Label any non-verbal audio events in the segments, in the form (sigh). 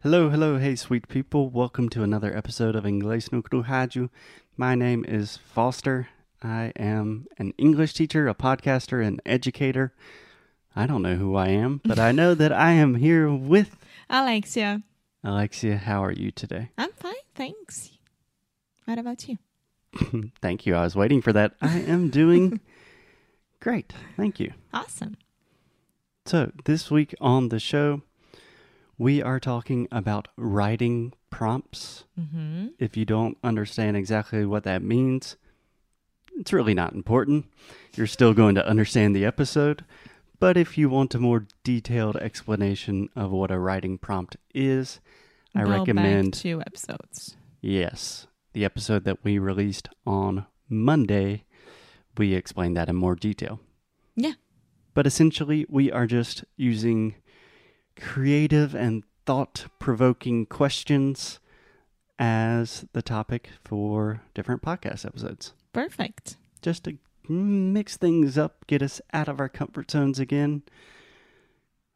Hello, hello, hey, sweet people. Welcome to another episode of Inglês no Rádio. My name is Foster. I am an English teacher, a podcaster, an educator. I don't know who I am, but I know that I am here with (laughs) Alexia. Alexia. How are you today? I'm fine, thanks. What about you? (laughs) Thank you. I was waiting for that. I am doing (laughs) great. Thank you. Awesome. So, this week on the show, we are talking about writing prompts. Mm-hmm. If you don't understand exactly what that means, it's really not important. You're still going to understand the episode. But if you want a more detailed explanation of what a writing prompt is, I Go recommend two episodes. yes, the episode that we released on Monday. We explained that in more detail. Yeah. But essentially, we are just using creative and thought provoking questions as the topic for different podcast episodes. Perfect. Just to mix things up, get us out of our comfort zones again.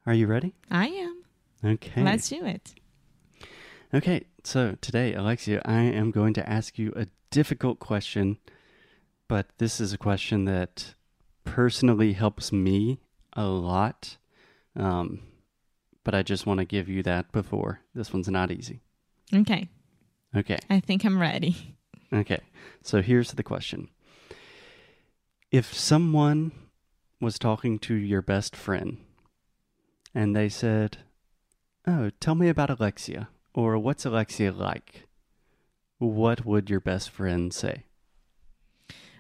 Are you ready? I am. Okay. Let's do it. Okay, so today, Alexia, I am going to ask you a difficult question, but this is a question that personally helps me a lot. Um, but I just want to give you that before. This one's not easy. Okay. Okay, I think I'm ready. okay. So here's the question If someone was talking to your best friend and they said, Oh, tell me about Alexia, or what's Alexia like? What would your best friend say?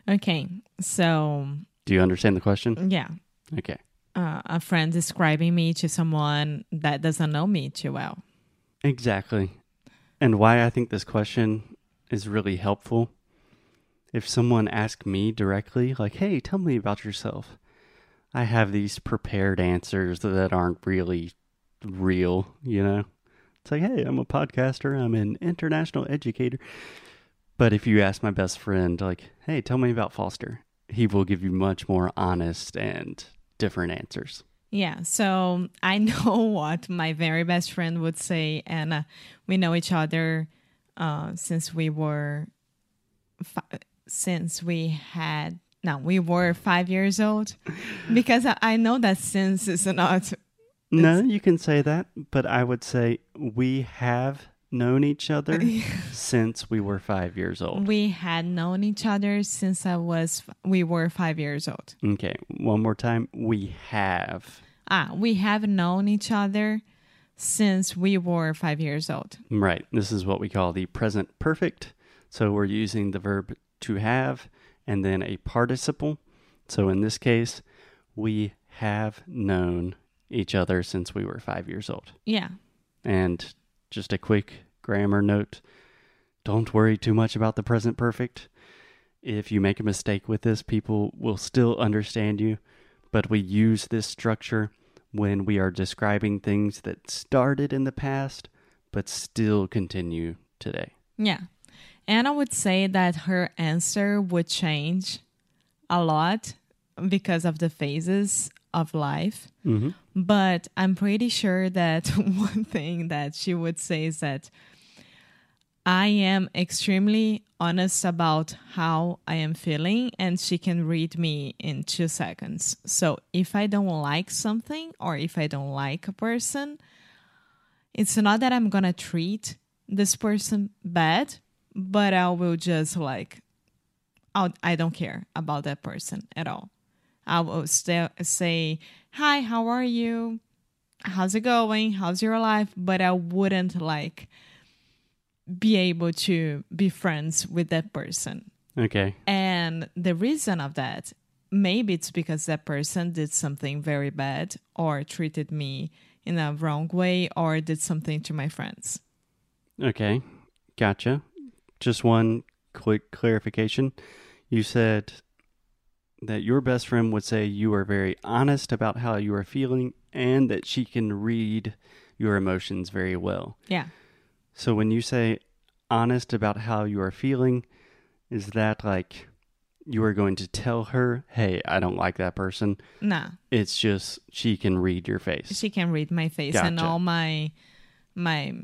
Okay. So, Do you understand the question? yeah. Okay. Uh, a friend describing me to someone that doesn't know me too well. Exactly. And why I think this question is really helpful. If someone asked me directly, like, hey, tell me about yourself, I have these prepared answers that aren't really real, you know? It's like, hey, I'm a podcaster, I'm an international educator. But if you ask my best friend, like, hey, tell me about Foster, he will give you much more honest and different answers. Yeah, so I (laughs) know what my very best friend would say, and uh, we know each other uh, since we were, fi- since we had, no, we were five years old, (laughs) because I, I know that since is not. No, you can say that, but I would say we have known each other (laughs) since we were five years old. We had known each other since I was, we were five years old. Okay, one more time. We have. Ah, we have known each other since we were five years old. Right. This is what we call the present perfect. So we're using the verb to have and then a participle. So in this case, we have known each other since we were five years old. Yeah. And just a quick grammar note don't worry too much about the present perfect. If you make a mistake with this, people will still understand you, but we use this structure when we are describing things that started in the past but still continue today. Yeah. And I would say that her answer would change a lot because of the phases of life. Mm-hmm. But I'm pretty sure that (laughs) one thing that she would say is that I am extremely honest about how I am feeling, and she can read me in two seconds. So if I don't like something or if I don't like a person, it's not that I'm gonna treat this person bad, but I will just like, I'll, I don't care about that person at all. I will still say, Hi, how are you? How's it going? How's your life? But I wouldn't like be able to be friends with that person. Okay. And the reason of that, maybe it's because that person did something very bad or treated me in a wrong way or did something to my friends. Okay. Gotcha. Just one quick clarification. You said that your best friend would say you are very honest about how you are feeling and that she can read your emotions very well. Yeah. So when you say honest about how you are feeling, is that like you are going to tell her, hey, I don't like that person? Nah. It's just she can read your face. She can read my face and all my my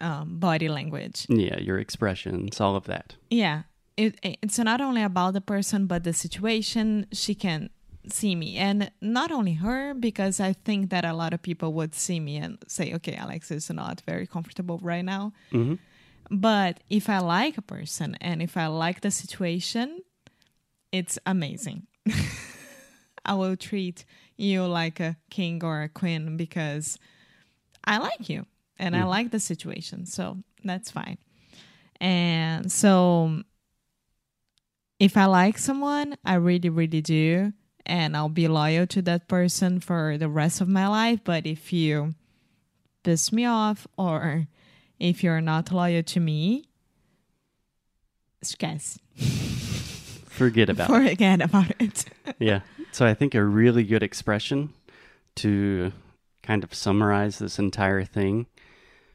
um, body language. Yeah, your expressions, all of that. Yeah, it, it's not only about the person, but the situation. She can see me, and not only her, because I think that a lot of people would see me and say, "Okay, Alex is not very comfortable right now." hmm But if I like a person and if I like the situation, it's amazing. (laughs) I will treat you like a king or a queen because I like you and I Mm. like the situation. So that's fine. And so if I like someone, I really, really do. And I'll be loyal to that person for the rest of my life. But if you piss me off or if you're not loyal to me, esquece. (laughs) Forget about it. Forget about it. (laughs) Yeah. So I think a really good expression to kind of summarize this entire thing.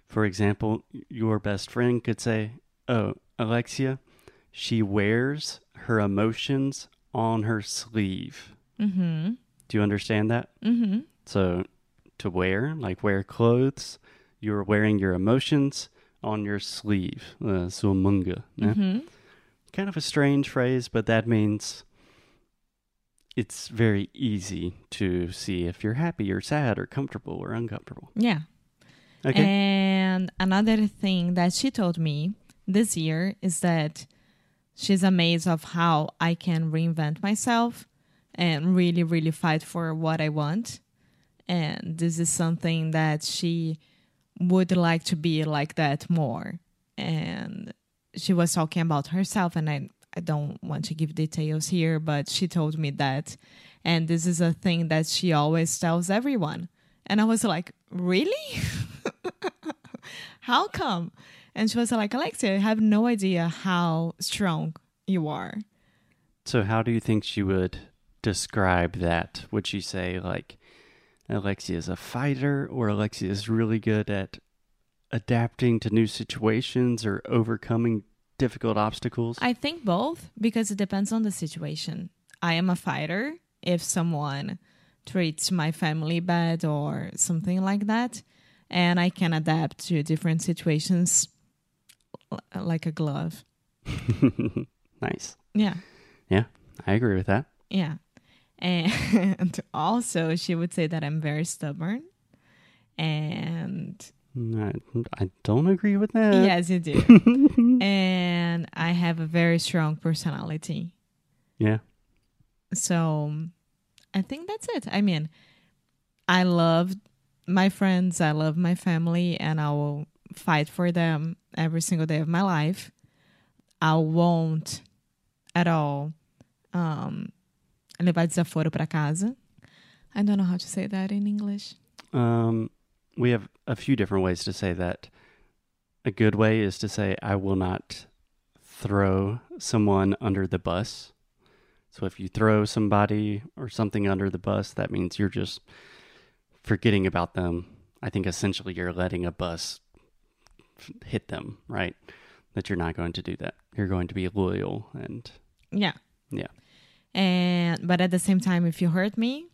For example, your best friend could say, Oh, Alexia, she wears her emotions on her sleeve. mm-hmm. Do you understand that? Mm-hmm. So to wear, like wear clothes, you're wearing your emotions on your sleeve. Uh, so munga. yeah? Mm-hmm. Kind of a strange phrase, but that means it's very easy to see if you're happy or sad or comfortable or uncomfortable. Yeah. Okay. And another thing that she told me this year is that she's amazed of how I can reinvent myself and really, really fight for what I want. And this is something that she would like to be like that more. And she was talking about herself, and I, I don't want to give details here, but she told me that. And this is a thing that she always tells everyone. And I was like, really? (laughs) how come? And she was like, Alexia, I have no idea how strong you are. so, how do you think she would describe that? Would she say, like, Alexia is a fighter, or Alexia is really good at adapting to new situations or overcoming difficult obstacles? I think both because it depends on the situation. I am a fighter if someone treats my family bad or something like that, and I can adapt to different situations like a glove. (laughs) nice. Yeah. Yeah, I agree with that. Yeah. (laughs) And also, she would say that I'm very stubborn. And I, I don't agree with that. yes, you do. (laughs) and I have a very strong personality. Yeah. So I think that's it. I mean, I love my friends, I love my family, and I will fight for them every single day of my life. I won't at all um, levar desaforo para casa. I don't know how to say that in English. Um, we have a few different ways to say that. A good way is to say, I will not throw someone under the bus. So if you throw somebody or something under the bus, that means you're just forgetting about them. I think essentially you're letting a bus hit them, right? That you're not going to do that. You're going to be loyal and Yeah. Yeah. And but at the same time, if you hurt me,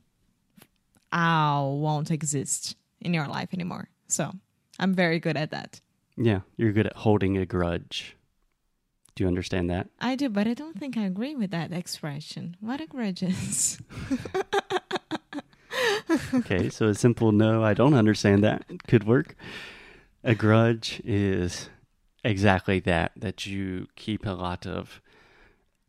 I won't exist in your life anymore. So I'm very good at that. yeah, you're good at holding a grudge. Do you understand that? I do, but I don't think I agree with that expression. What a grudge is. (laughs) Okay, so a simple no, I don't understand that could work. A grudge is exactly that, that you keep a lot of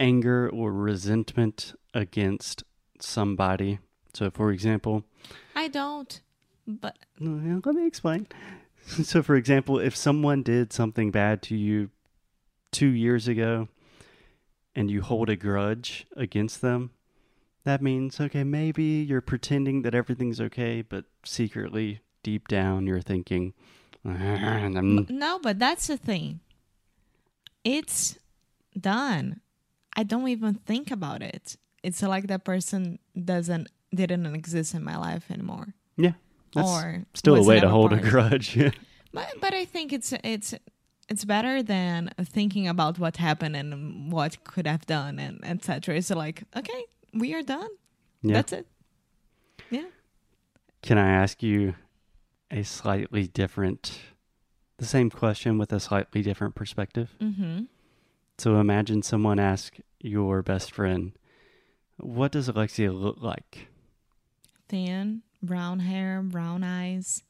anger or resentment against somebody. So, for example, I don't. But no, let me explain. (laughs) So, for example, if someone did something bad to you two years ago and you hold a grudge against them, that means, okay, maybe you're pretending that everything's okay, but secretly, deep down, you're thinking, Mm-hmm. no, but that's the thing. It's done. I don't even think about it. It's like that person doesn't didn't exist in my life anymore. yeah, that's or still a way to hold a part. grudge. But but I think it's it's it's better than thinking about what happened and what could have done and etc. It's like okay, we are done. yeah. That's it. Yeah. Can I ask you a slightly different the same question with a slightly different perspective. Mm-hmm. So imagine someone ask your best friend, What does Alexia look like? Thin, brown hair, brown eyes.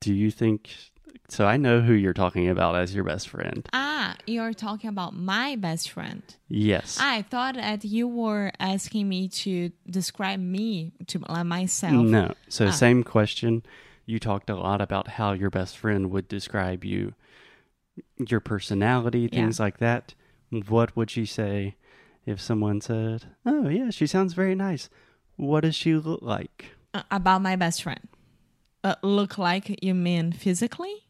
Do you think so? I know who you're talking about as your best friend. You're talking about my best friend. Yes. I thought that you were asking me to describe me to myself. No. So, Ah. same question. You talked a lot about how your best friend would describe you, your personality, Yeah. things like that. What would she say if someone said, Oh, yeah, she sounds very nice? What does she look like? Uh, about my best friend. Uh, look like you mean physically?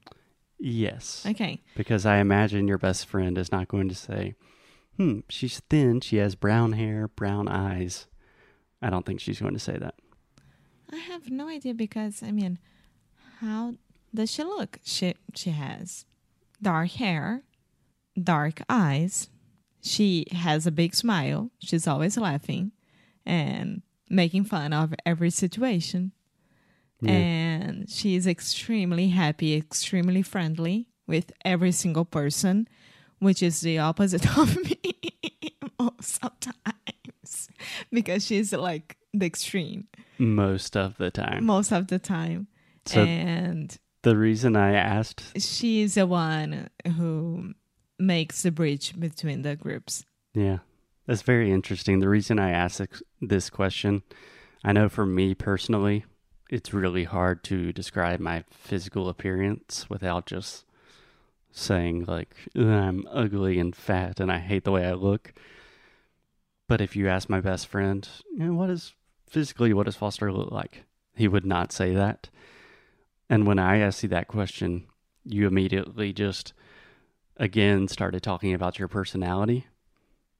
Yes. Okay. Because I imagine your best friend is not going to say, Hmm, she's thin, she has brown hair, brown eyes. I don't think she's going to say that. I have no idea because I mean, how does she look? She she has dark hair, dark eyes. She has a big smile. She's always laughing and making fun of every situation. Yeah. And she's extremely happy, extremely friendly with every single person, which is the opposite (laughs) of me most sometimes because she's like the extreme Most of the time. most of the time. So- and The reason I asked she's the one who makes the bridge between the groups. Yeah, that's very interesting. The reason I asked this question, I know for me personally, it's really hard to describe my physical appearance without just saying, like, "Ugh, I'm ugly and fat and I hate the way I look. But if you ask my best friend, you know, what is physically, what does Foster look like? He would not say that. And when I asked you that question, you immediately just, again, started talking about your personality.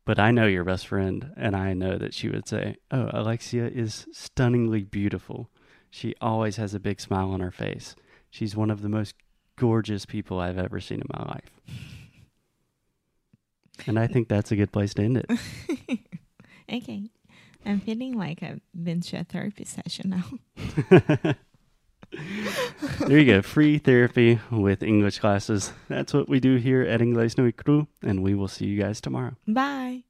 But I know your best friend, and I know that she would say, Oh, Alexia is stunningly beautiful. She always has a big smile on her face. She's one of the most gorgeous people I've ever seen in my life. And I think that's a good place to end it. (laughs) Okay. I'm feeling like I've been to a therapy session now. (laughs) there you go. Free therapy with English classes. That's what we do here at Inglés No Cru, and we will see you guys tomorrow. Bye.